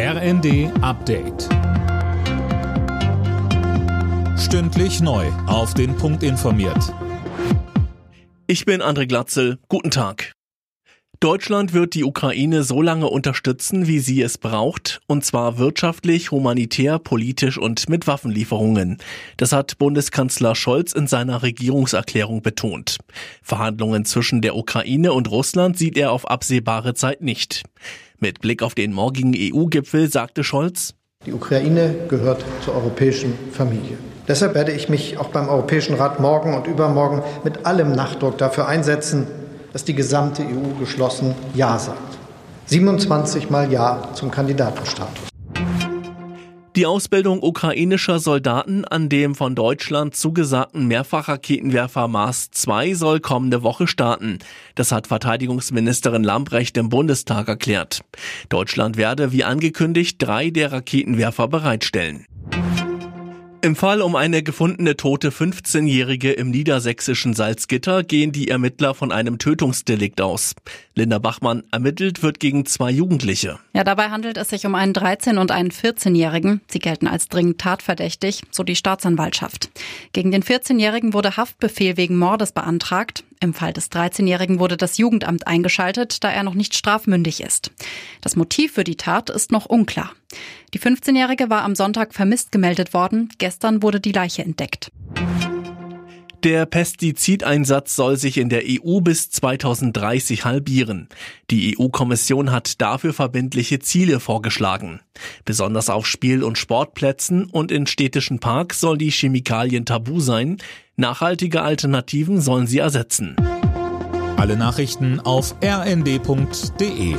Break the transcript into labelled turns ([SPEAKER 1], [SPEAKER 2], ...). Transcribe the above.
[SPEAKER 1] RND Update. Stündlich neu. Auf den Punkt informiert.
[SPEAKER 2] Ich bin André Glatzel. Guten Tag. Deutschland wird die Ukraine so lange unterstützen, wie sie es braucht, und zwar wirtschaftlich, humanitär, politisch und mit Waffenlieferungen. Das hat Bundeskanzler Scholz in seiner Regierungserklärung betont. Verhandlungen zwischen der Ukraine und Russland sieht er auf absehbare Zeit nicht. Mit Blick auf den morgigen EU-Gipfel sagte Scholz,
[SPEAKER 3] die Ukraine gehört zur europäischen Familie. Deshalb werde ich mich auch beim Europäischen Rat morgen und übermorgen mit allem Nachdruck dafür einsetzen, dass die gesamte EU geschlossen Ja sagt. 27 Mal Ja zum Kandidatenstatus.
[SPEAKER 2] Die Ausbildung ukrainischer Soldaten an dem von Deutschland zugesagten Mehrfachraketenwerfer Mars 2 soll kommende Woche starten. Das hat Verteidigungsministerin Lambrecht im Bundestag erklärt. Deutschland werde, wie angekündigt, drei der Raketenwerfer bereitstellen. Im Fall um eine gefundene tote 15-Jährige im niedersächsischen Salzgitter gehen die Ermittler von einem Tötungsdelikt aus. Linda Bachmann ermittelt wird gegen zwei Jugendliche.
[SPEAKER 4] Ja, dabei handelt es sich um einen 13- und einen 14-Jährigen. Sie gelten als dringend tatverdächtig, so die Staatsanwaltschaft. Gegen den 14-Jährigen wurde Haftbefehl wegen Mordes beantragt. Im Fall des 13-Jährigen wurde das Jugendamt eingeschaltet, da er noch nicht strafmündig ist. Das Motiv für die Tat ist noch unklar. Die 15-Jährige war am Sonntag vermisst gemeldet worden. Gestern wurde die Leiche entdeckt.
[SPEAKER 2] Der Pestizideinsatz soll sich in der EU bis 2030 halbieren. Die EU-Kommission hat dafür verbindliche Ziele vorgeschlagen. Besonders auf Spiel- und Sportplätzen und in städtischen Parks soll die Chemikalien tabu sein. Nachhaltige Alternativen sollen sie ersetzen.
[SPEAKER 1] Alle Nachrichten auf rnd.de